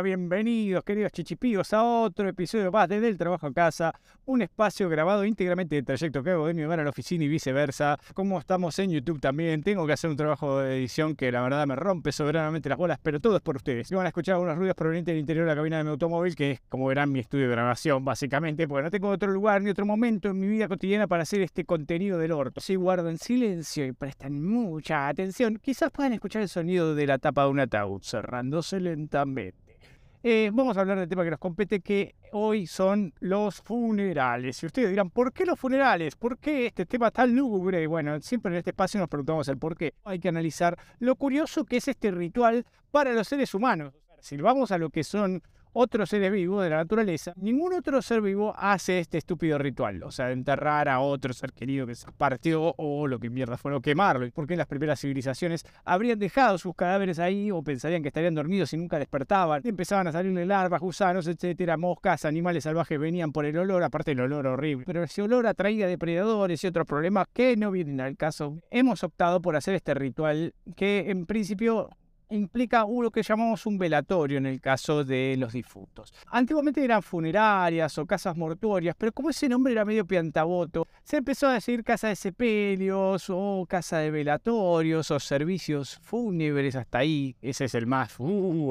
bienvenidos queridos chichipíos a otro episodio más de Del Trabajo a Casa, un espacio grabado íntegramente del trayecto que hago de mi hogar a la oficina y viceversa. Como estamos en YouTube también, tengo que hacer un trabajo de edición que la verdad me rompe soberanamente las bolas, pero todo es por ustedes. Y van a escuchar algunos ruidos provenientes del interior de la cabina de mi automóvil, que es como verán mi estudio de grabación básicamente, porque no tengo otro lugar ni otro momento en mi vida cotidiana para hacer este contenido del orto. Si guardan silencio y prestan mucha atención, quizás puedan escuchar el sonido de la tapa de un ataúd cerrándose lentamente. Eh, vamos a hablar del tema que nos compete, que hoy son los funerales. Y ustedes dirán, ¿por qué los funerales? ¿Por qué este tema tan lúgubre? Bueno, siempre en este espacio nos preguntamos el por qué. Hay que analizar lo curioso que es este ritual para los seres humanos. Si vamos a lo que son otro ser vivo de la naturaleza, ningún otro ser vivo hace este estúpido ritual, o sea, enterrar a otro ser querido que se partió o lo que mierda fue, o quemarlo. ¿Y por qué las primeras civilizaciones habrían dejado sus cadáveres ahí o pensarían que estarían dormidos y nunca despertaban? Empezaban a salirle larvas, gusanos, etcétera, moscas, animales salvajes venían por el olor, aparte el olor horrible. Pero ese olor atraía depredadores y otros problemas que no vienen al caso. Hemos optado por hacer este ritual que en principio implica lo que llamamos un velatorio en el caso de los difuntos. Antiguamente eran funerarias o casas mortuorias, pero como ese nombre era medio piantaboto, se empezó a decir casa de sepelios o casa de velatorios o servicios fúnebres hasta ahí. Ese es el más,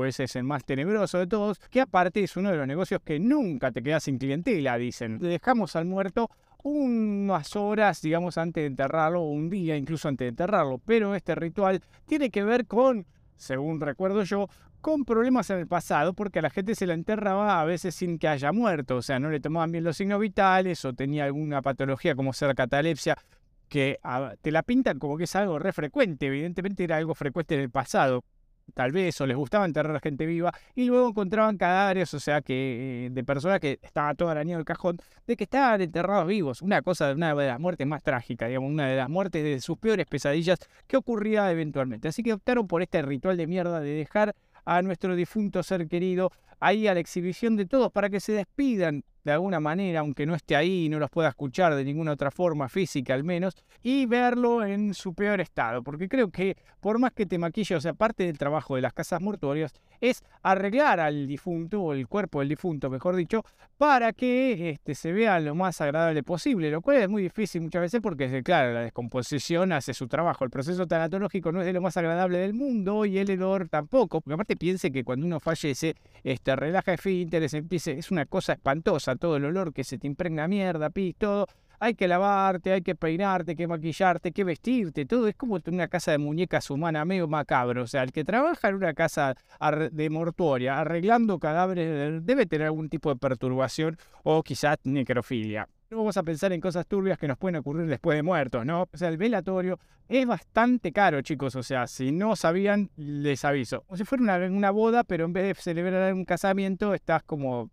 ese es el más tenebroso de todos, que aparte es uno de los negocios que nunca te quedas sin clientela, dicen. Le dejamos al muerto unas horas, digamos, antes de enterrarlo, o un día incluso antes de enterrarlo, pero este ritual tiene que ver con según recuerdo yo, con problemas en el pasado porque a la gente se la enterraba a veces sin que haya muerto, o sea, no le tomaban bien los signos vitales o tenía alguna patología como ser catalepsia que ah, te la pintan como que es algo re frecuente, evidentemente era algo frecuente en el pasado tal vez, o les gustaba enterrar a gente viva, y luego encontraban cadáveres, o sea, que eh, de personas que estaban todo arañado el cajón, de que estaban enterrados vivos. Una cosa, una de las muertes más trágicas, digamos, una de las muertes de sus peores pesadillas que ocurría eventualmente. Así que optaron por este ritual de mierda de dejar a nuestro difunto ser querido ahí a la exhibición de todos para que se despidan de alguna manera, aunque no esté ahí y no los pueda escuchar de ninguna otra forma física al menos, y verlo en su peor estado, porque creo que por más que te maquille, o sea, parte del trabajo de las casas mortuorias es arreglar al difunto, o el cuerpo del difunto, mejor dicho, para que este, se vea lo más agradable posible, lo cual es muy difícil muchas veces porque, claro, la descomposición hace su trabajo, el proceso tanatológico no es de lo más agradable del mundo y el hedor tampoco, porque aparte piense que cuando uno fallece, este, relaja el empiece, es una cosa espantosa, todo el olor que se te impregna mierda, pis, todo. Hay que lavarte, hay que peinarte, hay que maquillarte, hay que vestirte, todo es como una casa de muñecas humana medio macabro. O sea, el que trabaja en una casa de mortuoria arreglando cadáveres debe tener algún tipo de perturbación o quizás necrofilia. No vamos a pensar en cosas turbias que nos pueden ocurrir después de muertos, ¿no? O sea, el velatorio es bastante caro, chicos. O sea, si no sabían, les aviso. Como si fuera una, una boda, pero en vez de celebrar un casamiento, estás como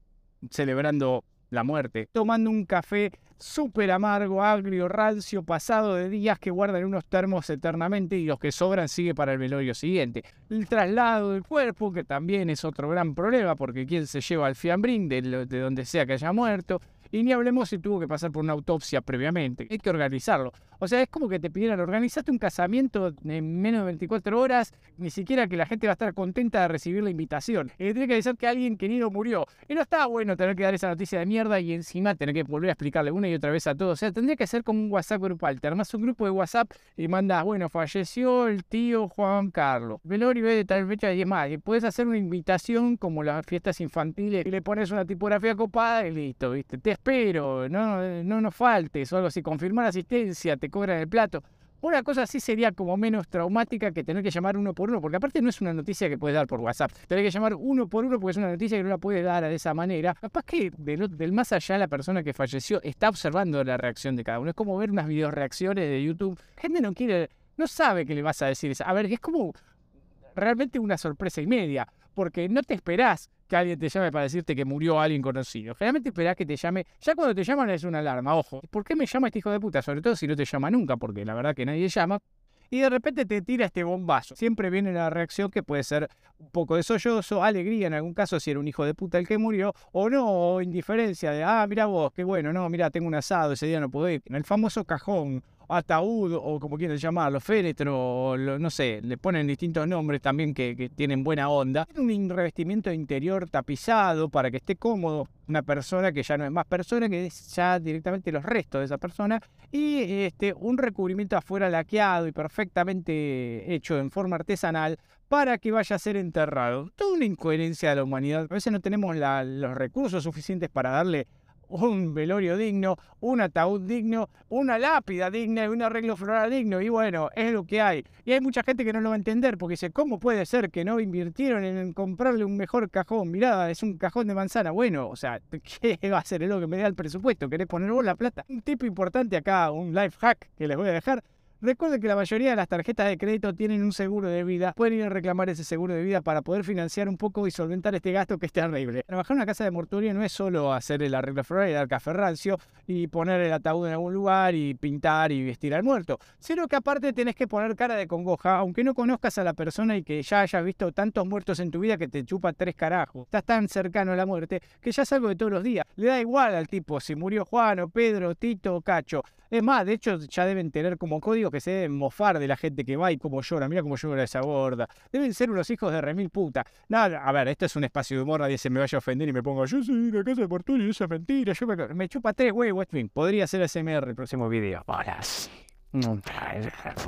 celebrando la muerte, tomando un café súper amargo, agrio, rancio, pasado de días que guardan unos termos eternamente y los que sobran sigue para el velorio siguiente. El traslado del cuerpo, que también es otro gran problema, porque quién se lleva al fiambrín de, de donde sea que haya muerto. Y ni hablemos si tuvo que pasar por una autopsia previamente. Hay que organizarlo. O sea, es como que te pidieran, organizaste un casamiento en menos de 24 horas, ni siquiera que la gente va a estar contenta de recibir la invitación. Y tiene que decir que alguien querido murió. Y no está bueno tener que dar esa noticia de mierda y encima tener que volver a explicarle una y otra vez a todos. O sea, tendría que ser como un WhatsApp grupal. Te armas un grupo de WhatsApp y mandas, bueno, falleció el tío Juan Carlos. Velorio de tal fecha y demás. Y puedes hacer una invitación como las fiestas infantiles y le pones una tipografía copada y listo, ¿viste? Te espero, no, no nos faltes o algo así. Confirmar asistencia, te cobran el plato. Una cosa así sería como menos traumática que tener que llamar uno por uno, porque aparte no es una noticia que puedes dar por WhatsApp. Tener que llamar uno por uno porque es una noticia que no la puede dar de esa manera. Capaz que del, más allá la persona que falleció está observando la reacción de cada uno. Es como ver unas video reacciones de YouTube. Gente no quiere, no sabe qué le vas a decir. A ver, es como realmente una sorpresa y media, porque no te esperás que alguien te llame para decirte que murió alguien conocido. Generalmente esperás que te llame. Ya cuando te llaman es una alarma, ojo. ¿Por qué me llama este hijo de puta? Sobre todo si no te llama nunca, porque la verdad que nadie llama. Y de repente te tira este bombazo. Siempre viene la reacción que puede ser un poco de sollozo, alegría en algún caso si era un hijo de puta el que murió, o no, o indiferencia de, ah, mira vos, qué bueno, no, mira, tengo un asado, ese día no puedo ir. En el famoso cajón ataúd o como quieran llamarlo, féretro, o no sé, le ponen distintos nombres también que, tienen buena onda. Un revestimiento interior tapizado para que esté cómodo una persona que ya no es más persona, que es ya directamente los restos de esa persona, y este, un recubrimiento afuera laqueado y perfectamente hecho en forma artesanal para que vaya a ser enterrado. Toda una incoherencia de la humanidad. A veces no tenemos los recursos suficientes para darle un velorio digno, un ataúd digno, una lápida digna y un arreglo floral digno. Y bueno, es lo que hay. Y hay mucha gente que no lo va a entender porque dice, ¿cómo puede ser que no invirtieron en comprarle un mejor cajón? Mirá, es un cajón de manzana. Bueno, o sea, ¿qué va a hacer? Es lo que me da el presupuesto. ¿Querés poner vos la plata? Un tipo importante acá, un life hack que les voy a dejar Recuerde que la mayoría de las tarjetas de crédito tienen un seguro de vida. Pueden ir a reclamar ese seguro de vida para poder financiar un poco y solventar este gasto que es terrible. Trabajar en una casa de mortuorio no es solo hacer el arreglo floral y dar café rancio y poner el ataúd en algún lugar y pintar y vestir al muerto, sino que aparte tenés que poner cara de congoja, aunque no conozcas a la persona y que ya hayas visto tantos muertos en tu vida que te chupa tres carajos. Estás tan cercano a la muerte que ya es algo de todos los días. Le da igual al tipo si murió Juan o Pedro, Tito o Cacho. Es más, de hecho ya deben tener como código que se deben mofar de la gente que va y cómo llora. Mira cómo llora esa gorda. Deben ser unos hijos de remil puta. Nada, a ver, esto es un espacio de humor, nadie se me vaya a ofender y me pongo, yo soy la casa de Porturio y esa es mentira. Yo me, chupa tres huevos, Podría ser SMR el próximo video. Hola.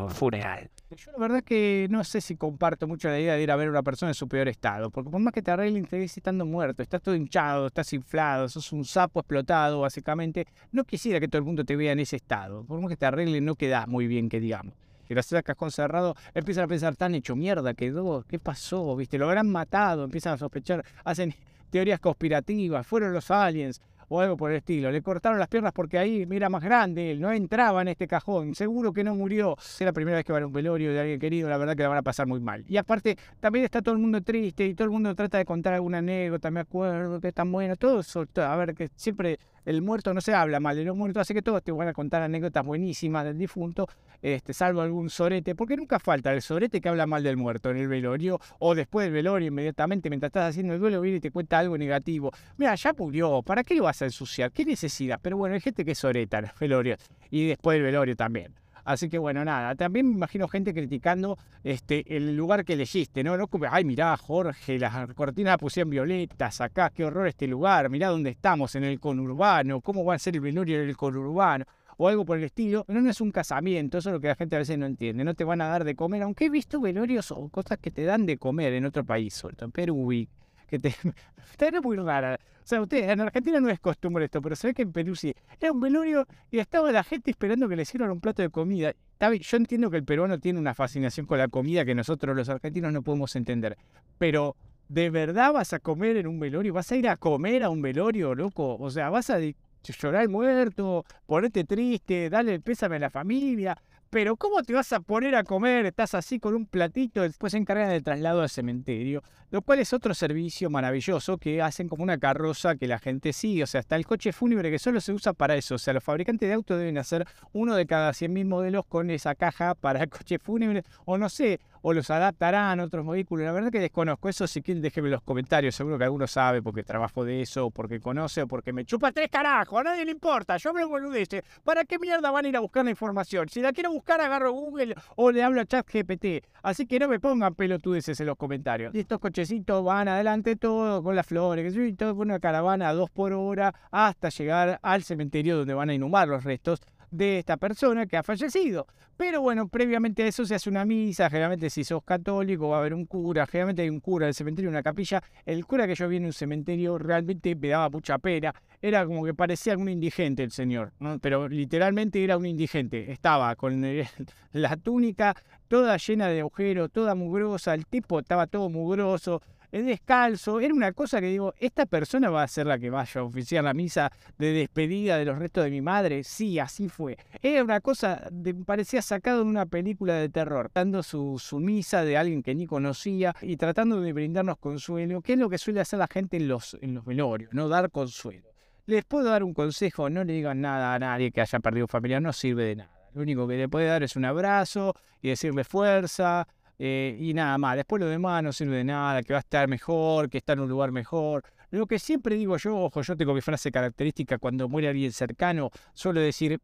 Funeral. Yo la verdad que no sé si comparto mucho la idea de ir a ver a una persona en su peor estado, porque por más que te arreglen, te ves estando muerto, estás todo hinchado, estás inflado, sos un sapo explotado, básicamente. No quisiera que todo el mundo te vea en ese estado. Por más que te arreglen, no quedas muy bien, que digamos. Y lo haces cajón cerrado, empiezan a pensar, tan hecho mierda quedó, ¿qué pasó? ¿Viste? Lo habrán matado, empiezan a sospechar, hacen teorías conspirativas, fueron los aliens, o algo por el estilo. Le cortaron las piernas porque ahí mira más grande, él no entraba en este cajón, seguro que no murió. Es la primera vez que va a un velorio de alguien querido, la verdad que la van a pasar muy mal. Y aparte, también está todo el mundo triste y todo el mundo trata de contar alguna anécdota, me acuerdo que es tan bueno, todo eso, a ver, que siempre el muerto no se habla mal de los muertos, así que todos te van a contar anécdotas buenísimas del difunto, este, salvo algún sorete, porque nunca falta el sorete que habla mal del muerto en el velorio o después del velorio inmediatamente mientras estás haciendo el duelo viene y te cuenta algo negativo. Mira, ya murió, ¿para qué lo vas a ensuciar? ¿Qué necesidad? Pero bueno, hay gente que soreta en el velorio y después del velorio también. Así que bueno, nada, también me imagino gente criticando este, el lugar que elegiste, ¿no? no ay, mirá, Jorge, las cortinas pusieron violetas acá, qué horror este lugar, mirá dónde estamos, en el conurbano, cómo va a ser el velorio en el conurbano, o algo por el estilo. No, no es un casamiento, eso es lo que la gente a veces no entiende, no te van a dar de comer, aunque he visto velorios o cosas que te dan de comer en otro país, suelto, en Perú y que te... Está muy rara. O sea, usted, en Argentina no es costumbre esto, pero se ve que en Perú sí. Era un velorio y estaba la gente esperando que le sirvan un plato de comida. Yo entiendo que el peruano tiene una fascinación con la comida que nosotros los argentinos no podemos entender. Pero, ¿de verdad vas a comer en un velorio? ¿Vas a ir a comer a un velorio, loco? O sea, vas a llorar muerto, ponerte triste, darle el pésame a la familia. Pero ¿cómo te vas a poner a comer? Estás así con un platito, después se encargan del traslado al cementerio, lo cual es otro servicio maravilloso que hacen como una carroza que la gente sigue. O sea, está el coche fúnebre que solo se usa para eso. O sea, los fabricantes de autos deben hacer uno de cada 100.000 modelos con esa caja para el coche fúnebre. O no sé, o los adaptarán a otros vehículos. La verdad que desconozco eso, si quieren déjenme en los comentarios, seguro que alguno sabe porque trabajo de eso, o porque conoce, o porque me chupa tres carajos, a nadie le importa, yo me boludeces. ¿Para qué mierda van a ir a buscar la información? Si la quiero buscar, agarro Google o le hablo a ChatGPT. Así que no me pongan pelotudeces en los comentarios. Y estos cochecitos van adelante todo con las flores, y todo con una caravana a dos por hora hasta llegar al cementerio donde van a inhumar los restos de esta persona que ha fallecido. Pero bueno, previamente a eso se hace una misa, generalmente si sos católico va a haber un cura, generalmente hay un cura del cementerio, una capilla. El cura que yo vi en un cementerio realmente me daba mucha pena, era como que parecía un indigente el señor, pero literalmente era un indigente. Estaba con la túnica toda llena de agujeros, toda mugrosa, el tipo estaba todo mugroso, es descalzo, era una cosa que digo, ¿esta persona va a ser la que vaya a oficiar la misa de despedida de los restos de mi madre? Sí, así fue. Era una cosa, de, parecía sacado de una película de terror, dando su, su misa de alguien que ni conocía y tratando de brindarnos consuelo, que es lo que suele hacer la gente en los, en los velorios, no dar consuelo. Les puedo dar un consejo, no le digan nada a nadie que haya perdido familia, no sirve de nada. Lo único que le puede dar es un abrazo y decirle fuerza, eh, y nada más, después lo demás no sirve de nada, que va a estar mejor, que está en un lugar mejor. Lo que siempre digo yo, ojo, yo tengo mi frase característica cuando muere alguien cercano, suelo decir,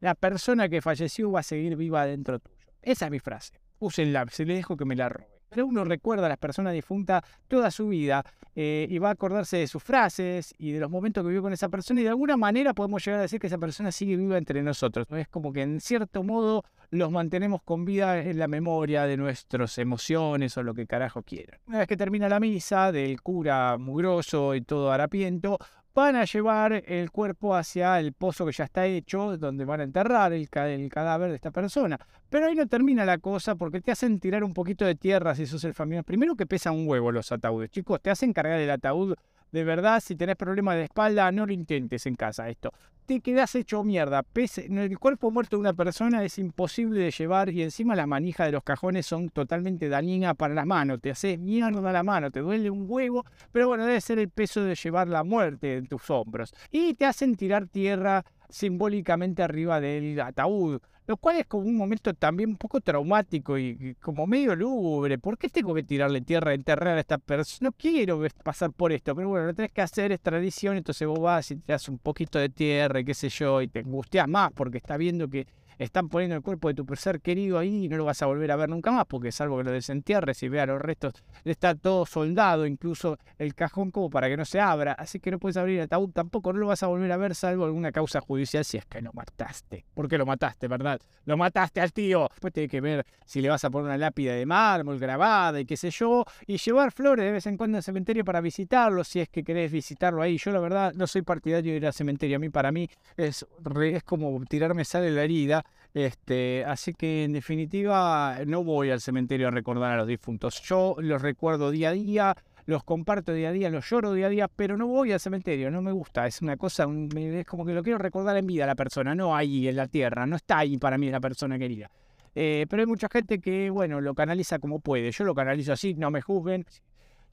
la persona que falleció va a seguir viva dentro tuyo. Esa es mi frase. Úsenla, se le dejo que me la robe. Uno recuerda a las personas difuntas toda su vida eh, y va a acordarse de sus frases y de los momentos que vivió con esa persona y de alguna manera podemos llegar a decir que esa persona sigue viva entre nosotros. Es como que en cierto modo los mantenemos con vida en la memoria de nuestras emociones o lo que carajo quieran. Una vez que termina la misa del cura mugroso y todo harapiento, van a llevar el cuerpo hacia el pozo que ya está hecho, donde van a enterrar el, cadáver de esta persona. Pero ahí no termina la cosa porque te hacen tirar un poquito de tierra si sos el familiar. Primero que pesa un huevo los ataúdes, chicos, te hacen cargar el ataúd de verdad, si tenés problemas de espalda, no lo intentes en casa esto. Te quedas hecho mierda. Pese, el cuerpo muerto de una persona es imposible de llevar y encima las manijas de los cajones son totalmente dañinas para las manos. Te haces mierda la mano, te duele un huevo, pero bueno, debe ser el peso de llevar la muerte en tus hombros. Y te hacen tirar tierra simbólicamente arriba del ataúd, lo cual es como un momento también un poco traumático y, como medio lúgubre. ¿Por qué tengo que tirarle tierra, enterrar a esta persona? No quiero pasar por esto, pero bueno, lo tenés que hacer, es tradición, entonces vos vas y das un poquito de tierra y qué sé yo, y te angustias más porque está viendo que están poniendo el cuerpo de tu ser querido ahí y no lo vas a volver a ver nunca más, porque salvo que lo desentierres y vea los restos, está todo soldado, incluso el cajón como para que no se abra, así que no puedes abrir el ataúd tampoco, no lo vas a volver a ver salvo alguna causa judicial si es que lo mataste. ¿Por qué lo mataste, verdad? Lo mataste al tío. Después tiene que ver si le vas a poner una lápida de mármol grabada y qué sé yo, y llevar flores de vez en cuando al cementerio para visitarlo, si es que querés visitarlo ahí. Yo la verdad no soy partidario de ir al cementerio, a mí para mí es, es como tirarme sal en la herida este, así que en definitiva no voy al cementerio a recordar a los difuntos. Yo los recuerdo día a día, los comparto día a día, los lloro día a día, pero no voy al cementerio, no me gusta. Es una cosa, es como que lo quiero recordar en vida a la persona, no ahí en la tierra, no está ahí para mí la persona querida. Eh, pero hay mucha gente que, bueno, lo canaliza como puede. Yo lo canalizo así, no me juzguen.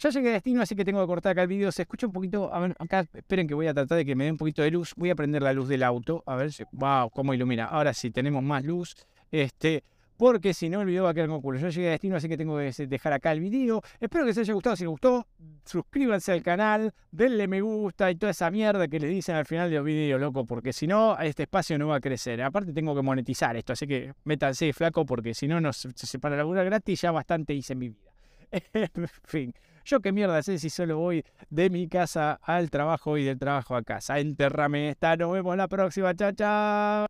Ya llegué a destino, así que tengo que cortar acá el video. Se escucha un poquito. A ver, acá, esperen que voy a tratar de que me dé un poquito de luz. Voy a prender la luz del auto. A ver si. ¡Wow! ¿Cómo ilumina? Ahora sí, tenemos más luz. Este. Porque si no, el video va a quedar con culo. Yo llegué a destino, así que tengo que dejar acá el video. Espero que les haya gustado. Si les gustó, suscríbanse al canal, denle me gusta y toda esa mierda que les dicen al final de los videos, loco. Porque si no, este espacio no va a crecer. Aparte, tengo que monetizar esto. Así que métanse, flaco, porque si no, se separa la luna gratis. Ya bastante hice en mi vida. en fin. Yo qué mierda sé si solo voy de mi casa al trabajo y del trabajo a casa. Enterrame esta. Nos vemos la próxima. Chao, chao.